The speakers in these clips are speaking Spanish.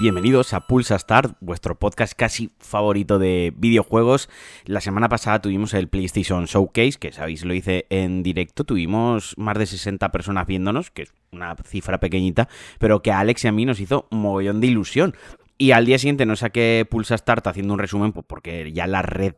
Bienvenidos a Pulsa Start, vuestro podcast casi favorito de videojuegos. La semana pasada tuvimos el PlayStation Showcase, que sabéis lo hice en directo. Tuvimos más de 60 personas viéndonos, que es una cifra pequeñita, pero que a Alex y a mí nos hizo mogollón de ilusión. Y al día siguiente no saqué Pulsa Start haciendo un resumen, pues porque ya la red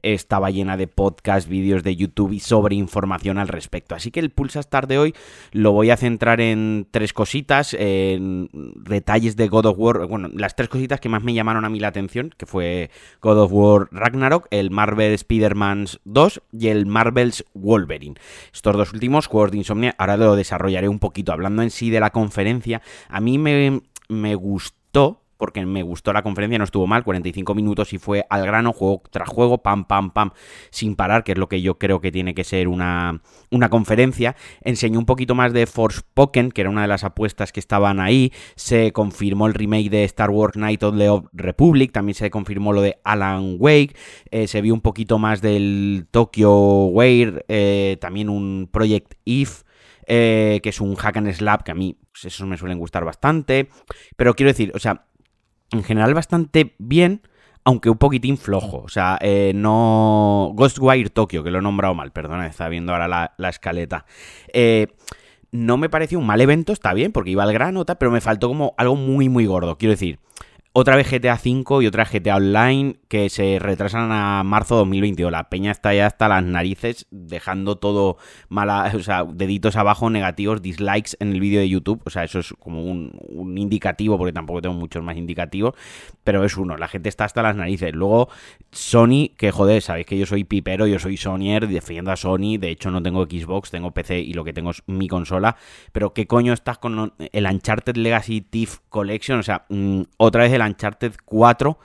estaba llena de podcasts, vídeos de YouTube y sobre información al respecto. Así que el Pulsa Start de hoy lo voy a centrar en tres cositas, en detalles de God of War, bueno, las tres cositas que más me llamaron a mí la atención, que fue God of War Ragnarok, el Marvel Spider-Man 2 y el Marvel's Wolverine. Estos dos últimos juegos de Insomnia, ahora lo desarrollaré un poquito. Hablando en sí de la conferencia, a mí me, me gustó porque me gustó la conferencia, no estuvo mal, 45 minutos y fue al grano, juego tras juego, pam, pam, pam, sin parar, que es lo que yo creo que tiene que ser una, una conferencia. Enseñó un poquito más de Forspoken, que era una de las apuestas que estaban ahí. Se confirmó el remake de Star Wars Night of the Republic, también se confirmó lo de Alan Wake, eh, se vio un poquito más del Tokyo Weir, eh, también un Project If. Eh, que es un hack and slap que a mí pues, esos me suelen gustar bastante pero quiero decir, o sea, en general bastante bien, aunque un poquitín flojo. O sea, eh, no. Ghostwire Tokyo, que lo he nombrado mal, perdona, está viendo ahora la, escaleta. Eh, no me pareció un mal evento, está bien, porque iba al grano, pero me faltó como algo muy, muy gordo. Quiero decir, otra vez GTA V y otra GTA Online que se retrasan a marzo de 2022. La peña está ya hasta las narices, dejando todo mala, o sea, deditos abajo, negativos, dislikes en el vídeo de YouTube. O sea, eso es como un, indicativo, porque tampoco tengo muchos más indicativos, pero es uno. La gente está hasta las narices. Luego, Sony, que joder, sabéis que yo soy pipero, yo soy Sonyer, defiendo a Sony. De hecho, no tengo Xbox, tengo PC y lo que tengo es mi consola. Pero, ¿qué coño estás con el Uncharted Legacy Thief Collection? O sea, mm, otra vez el Uncharted 4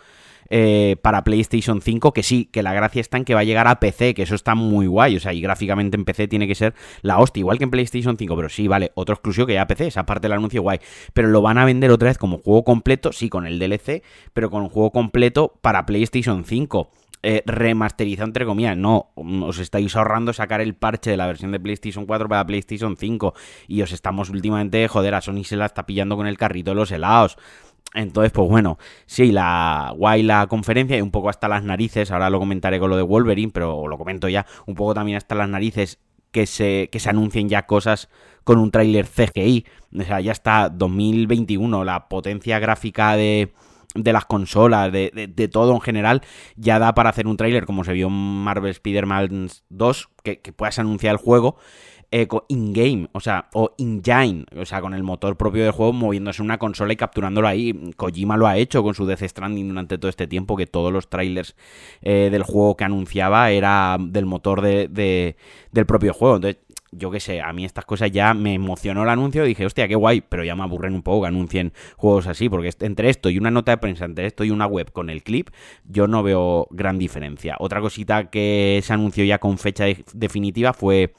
eh, para PlayStation 5, que sí, que la gracia está en que va a llegar a PC, que eso está muy guay, o sea, y gráficamente en PC tiene que ser la hostia, igual que en PlayStation 5, pero sí, vale, otro exclusivo que ya PC, esa parte del anuncio guay, pero lo van a vender otra vez como juego completo, sí, con el DLC, pero con un juego completo para PlayStation 5. Eh, remasterizado entre comillas. No, os estáis ahorrando sacar el parche de la versión de PlayStation 4 para PlayStation 5 y os estamos últimamente, joder, a Sony se la está pillando con el carrito de los helados. Entonces, pues bueno, sí, la guay la conferencia y un poco hasta las narices, ahora lo comentaré con lo de Wolverine, pero lo comento ya, un poco también hasta las narices que se, que se anuncien ya cosas con un tráiler CGI. O sea, ya está 2021, la potencia gráfica de, de las consolas, de, de, todo en general, ya da para hacer un tráiler como se vio en Marvel Spider-Man 2, que, que puedas anunciar el juego in-game, o sea, o in-game, o sea, con el motor propio del juego moviéndose en una consola y capturándolo ahí. Kojima lo ha hecho con su Death Stranding durante todo este tiempo, que todos los trailers eh, del juego que anunciaba era del motor de, del propio juego. Entonces, yo qué sé, a mí estas cosas ya me emocionó el anuncio dije, hostia, qué guay, pero ya me aburren un poco que anuncien juegos así, porque entre esto y una nota de prensa, entre esto y una web con el clip, yo no veo gran diferencia. Otra cosita que se anunció ya con fecha definitiva fue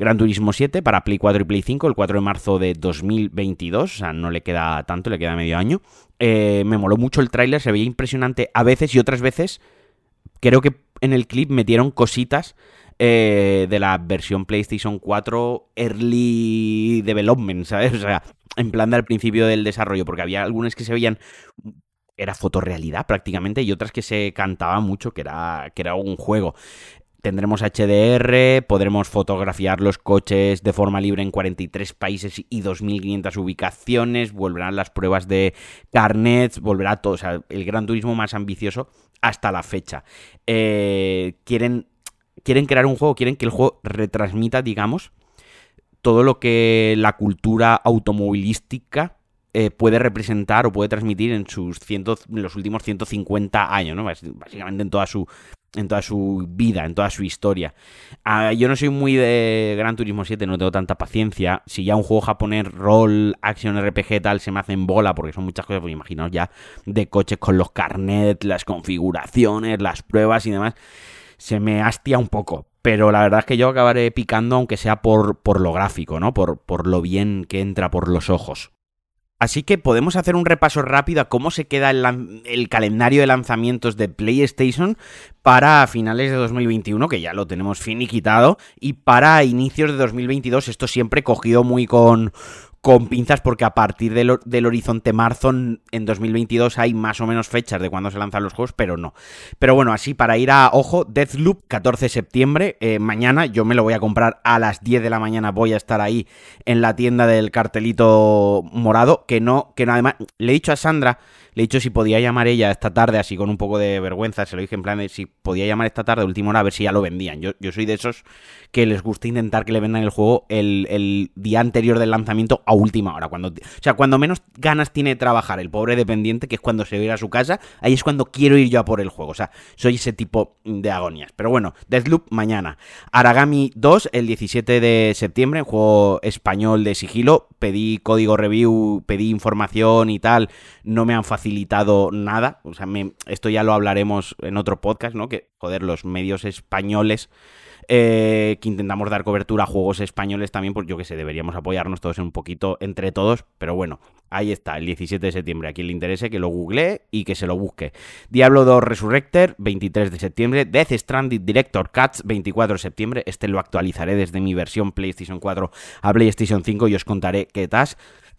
Gran Turismo 7 para Play 4 y Play 5 el 4 de marzo de 2022, o sea, no le queda tanto, le queda medio año. Eh, me moló mucho el tráiler, se veía impresionante a veces y otras veces creo que en el clip metieron cositas eh, de la versión PlayStation 4 Early Development, ¿sabes? O sea, en plan del principio del desarrollo, porque había algunas que se veían era fotorrealidad prácticamente y otras que se cantaba mucho que era, que era un juego. Tendremos HDR, podremos fotografiar los coches de forma libre en 43 países y 2.500 ubicaciones, volverán las pruebas de carnets, volverá todo, o sea, el gran turismo más ambicioso hasta la fecha. Eh, quieren, quieren crear un juego, quieren que el juego retransmita, digamos, todo lo que la cultura automovilística eh, puede representar o puede transmitir en sus cientos, en los últimos 150 años, ¿no? Básicamente en toda su en toda su vida, en toda su historia. Ah, yo no soy muy de Gran Turismo 7, no tengo tanta paciencia. Si ya un juego japonés, rol, action, RPG, tal, se me hacen bola, porque son muchas cosas, pues imaginaos ya de coches con los carnets, las configuraciones, las pruebas y demás, se me hastia un poco. Pero la verdad es que yo acabaré picando, aunque sea por, por lo gráfico, ¿no? Por, por lo bien que entra por los ojos. Así que podemos hacer un repaso rápido a cómo se queda el, calendario de lanzamientos de PlayStation para finales de 2021, que ya lo tenemos finiquitado, y para inicios de 2022, esto siempre cogido muy con, con pinzas porque a partir del, del, horizonte marzo en 2022 hay más o menos fechas de cuando se lanzan los juegos, pero no. Pero bueno, así para ir a ojo, Deathloop 14 de septiembre, eh, mañana yo me lo voy a comprar a las 10 de la mañana, voy a estar ahí en la tienda del cartelito morado, que no, que no, además, le he dicho a Sandra le he dicho si podía llamar ella esta tarde, así con un poco de vergüenza, se lo dije en plan de si podía llamar esta tarde, última hora, a ver si ya lo vendían. Yo, yo soy de esos que les gusta intentar que le vendan el juego el, día anterior del lanzamiento a última hora. Cuando, o sea, cuando menos ganas tiene de trabajar el pobre dependiente, que es cuando se va a su casa, ahí es cuando quiero ir yo a por el juego. O sea, soy ese tipo de agonias. Pero bueno, Deathloop mañana. Aragami 2, el 17 de septiembre, juego español de sigilo. Pedí código review, pedí información y tal. No me han facilitado nada. O sea, esto ya lo hablaremos en otro podcast, ¿no? Que, joder, los medios españoles eh, que intentamos dar cobertura a juegos españoles también, pues yo que sé, deberíamos apoyarnos todos un poquito entre todos, pero bueno, ahí está, el 17 de septiembre, a quien le interese que lo googlee y que se lo busque. Diablo 2 Resurrector, 23 de septiembre, Death Stranded Director Cuts, 24 de septiembre, este lo actualizaré desde mi versión PlayStation 4 a PlayStation 5 y os contaré qué tal.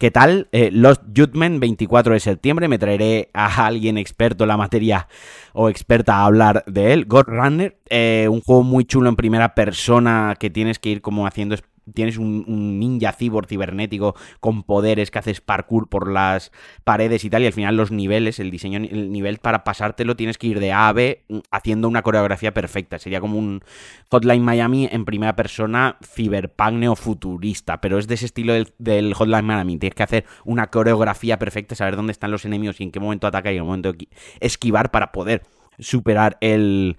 ¿Qué tal? Eh, Lost Judgment, 24 de septiembre. Me traeré a alguien experto en la materia o experta a hablar de él. God Runner, eh, un juego muy chulo en primera persona que tienes que ir como haciendo tienes un, ninja cyborg cibernético con poderes que haces parkour por las paredes y tal, y al final los niveles, el diseño, el nivel para pasártelo tienes que ir de A a B mm, haciendo una coreografía perfecta. Sería como un Hotline Miami en primera persona, ciberpunk neofuturista, pero es de ese estilo del, Hotline Miami. Tienes que hacer una coreografía perfecta, saber dónde están los enemigos y en qué momento atacar y en qué momento esquivar para poder superar el,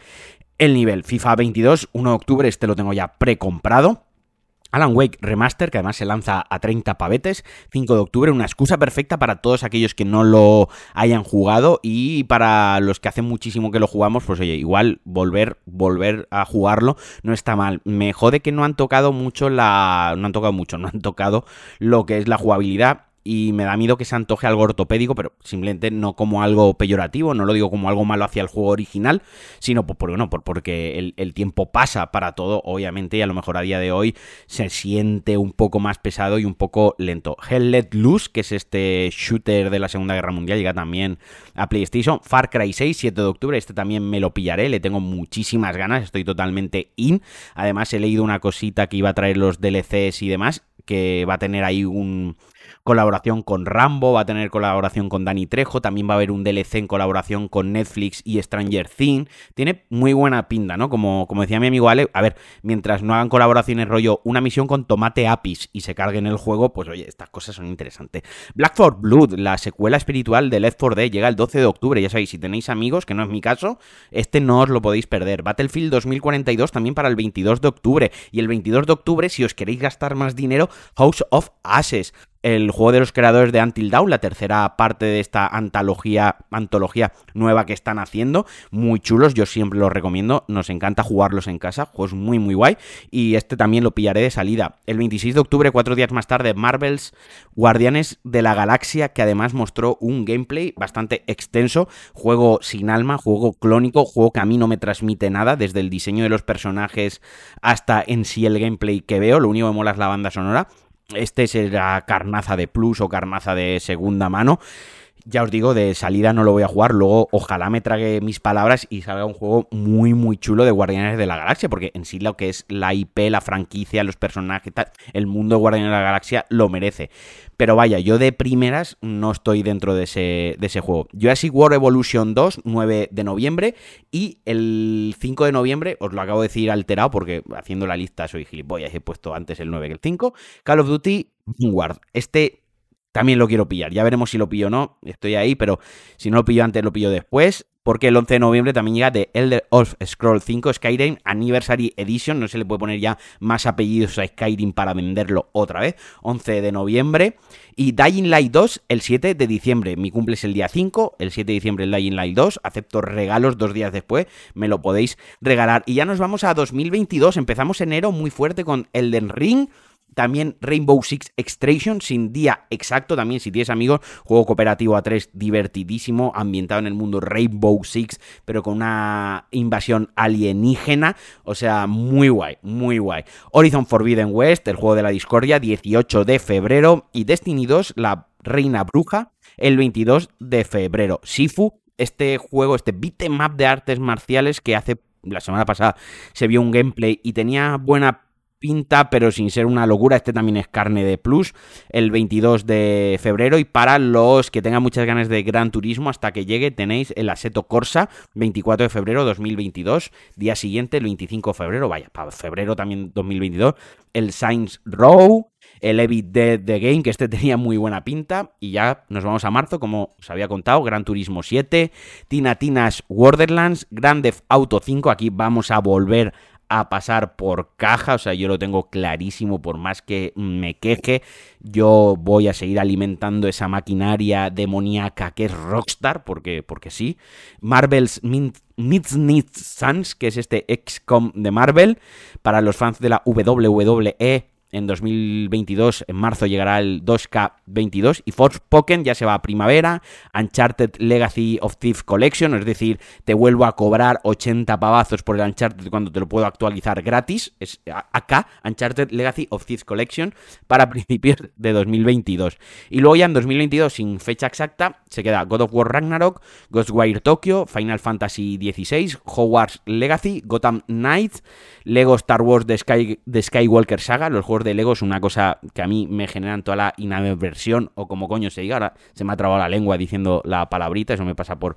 el nivel. FIFA 22, 1 de octubre, este lo tengo ya precomprado. Alan Wake Remaster, que además se lanza a 30 pavetes, 5 de octubre, una excusa perfecta para todos aquellos que no lo hayan jugado. Y para los que hacen muchísimo que lo jugamos, pues oye, igual volver, volver a jugarlo no está mal. Me jode que no han tocado mucho la... no han tocado mucho, no han tocado lo que es la jugabilidad y me da miedo que se antoje algo ortopédico, pero simplemente no como algo peyorativo, no lo digo como algo malo hacia el juego original, sino por, bueno, por, porque el, tiempo pasa para todo, obviamente, y a lo mejor a día de hoy se siente un poco más pesado y un poco lento. Hell Let Loose, que es este shooter de la Segunda Guerra Mundial, llega también a PlayStation. Far Cry 6, 7 de octubre, este también me lo pillaré, le tengo muchísimas ganas, estoy totalmente in. Además he leído una cosita que iba a traer los DLCs y demás, que va a tener ahí un, colaboración con Rambo, va a tener colaboración con Danny Trejo, también va a haber un DLC en colaboración con Netflix y Stranger Things. Tiene muy buena pinta, ¿no? Como, como decía mi amigo Ale, a ver, mientras no hagan colaboraciones rollo una misión con Tomate Apis y se carguen el juego, pues oye, estas cosas son interesantes. Black for Blood, la secuela espiritual de Left 4 Dead, llega el 12 de octubre, ya sabéis, si tenéis amigos, que no es mi caso, este no os lo podéis perder. Battlefield 2042 también para el 22 de octubre y el 22 de octubre, si os queréis gastar más dinero, House of Ashes el juego de los creadores de Until Dawn, la tercera parte de esta antología, antología nueva que están haciendo. Muy chulos, yo siempre los recomiendo. Nos encanta jugarlos en casa, juegos muy, muy guay. Y este también lo pillaré de salida. El 26 de octubre, cuatro días más tarde, Marvel's Guardianes de la Galaxia, que además mostró un gameplay bastante extenso. Juego sin alma, juego clónico, juego que a mí no me transmite nada, desde el diseño de los personajes hasta en sí el gameplay que veo. Lo único que mola es la banda sonora este será carnaza de plus o carnaza de segunda mano. Ya os digo, de salida no lo voy a jugar. Luego, ojalá me trague mis palabras y salga un juego muy, muy chulo de Guardianes de la Galaxia. Porque en sí lo que es la IP, la franquicia, los personajes, el mundo de Guardianes de la Galaxia lo merece. Pero vaya, yo de primeras no estoy dentro de ese, de ese juego. Jurassic World Evolution 2, 9 de noviembre. Y el 5 de noviembre, os lo acabo de decir alterado porque haciendo la lista soy gilipollas. He puesto antes el 9 que el 5. Call of Duty Vanguard. Este también lo quiero pillar. Ya veremos si lo pillo o no. Estoy ahí, pero si no lo pillo antes, lo pillo después. Porque el 11 de noviembre también llega The Elder of Scroll 5 Skyrim Anniversary Edition. No se le puede poner ya más apellidos a Skyrim para venderlo otra vez. 11 de noviembre. Y Dying Light 2 el 7 de diciembre. Mi cumple es el día 5. El 7 de diciembre el Dying Light 2. Acepto regalos dos días después. Me lo podéis regalar. Y ya nos vamos a 2022. Empezamos enero muy fuerte con Elden Ring También Rainbow Six Extraction, sin día exacto, también si tienes amigos, juego cooperativo a 3 divertidísimo, ambientado en el mundo Rainbow Six, pero con una invasión alienígena, o sea, muy guay, muy guay. Horizon Forbidden West, el juego de la discordia, 18 de febrero, y Destiny 2, la reina bruja, el 22 de febrero. Sifu, este juego, este beat'em de artes marciales que hace la semana pasada se vio un gameplay y tenía buena pinta, pero sin ser una locura. Este también es carne de plus, el 22 de febrero. Y para los que tengan muchas ganas de Gran Turismo, hasta que llegue, tenéis el Aseto Corsa, 24 de febrero 2022. Día siguiente, el 25 de febrero, vaya, para febrero también 2022, el Science Row. El Evit Dead The Game, que este tenía muy buena pinta. Y ya nos vamos a marzo, como os había contado. Gran Turismo 7, Tina Tina's Borderlands, Grand Theft Auto 5. Aquí vamos a volver a pasar por caja, o sea, yo lo tengo clarísimo, por más que me queje, yo voy a seguir alimentando esa maquinaria demoníaca que es Rockstar, porque, porque sí. Marvel's Midnight Suns, que es este XCOM de Marvel, para los fans de la WWE en 2022, en marzo llegará el 2K22 y Forspoken ya se va a primavera, Uncharted Legacy of Thieves Collection, es decir, te vuelvo a cobrar 80 pavazos por el Uncharted cuando te lo puedo actualizar gratis, es acá, Uncharted Legacy of Thieves Collection para principios de 2022. Y luego ya en 2022, sin fecha exacta, se queda God of War Ragnarok, Ghostwire Tokyo, Final Fantasy XVI, Hogwarts Legacy, Gotham Knights, Lego Star Wars The, Sky, The Skywalker Saga, los juegos de Lego es una cosa que a mí me generan toda la inaversión o como coño se diga, ahora se me ha trabado la lengua diciendo la palabrita, eso me pasa por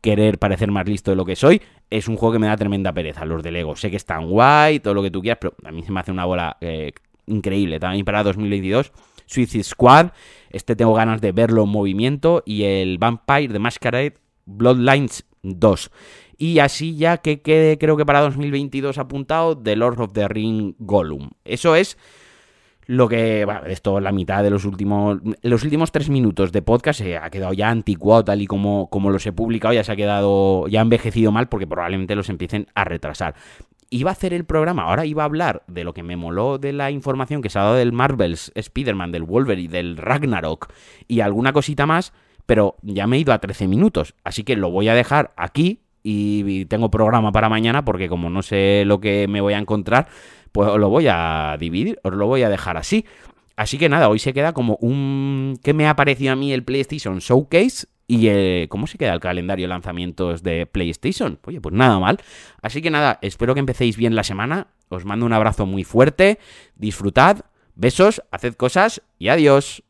querer parecer más listo de lo que soy, es un juego que me da tremenda pereza, los de Lego. Sé que están guay, todo lo que tú quieras, pero a mí se me hace una bola eh, increíble. También para 2022, Suicide Squad, este tengo ganas de verlo en movimiento, y el Vampire de Masquerade Bloodlines 2. Y así ya que quede, creo que para 2022 apuntado, The Lord of the Ring Gollum. Eso es lo que, bueno, esto la mitad de los últimos, los últimos tres minutos de podcast se ha quedado ya anticuado tal y como, como los he publicado, ya se ha quedado, ya ha envejecido mal porque probablemente los empiecen a retrasar. Iba a hacer el programa, ahora iba a hablar de lo que me moló de la información que se ha dado del Marvels, Spider-Man, del Wolverine, del Ragnarok y alguna cosita más, pero ya me he ido a 13 minutos, así que lo voy a dejar aquí y tengo programa para mañana porque como no sé lo que me voy a encontrar, pues os lo voy a dividir, os lo voy a dejar así. Así que nada, hoy se queda como un... ¿Qué me ha parecido a mí el PlayStation Showcase? Y eh, cómo se queda el calendario de lanzamientos de PlayStation. Oye, pues nada mal. Así que nada, espero que empecéis bien la semana. Os mando un abrazo muy fuerte. Disfrutad. Besos, haced cosas y adiós.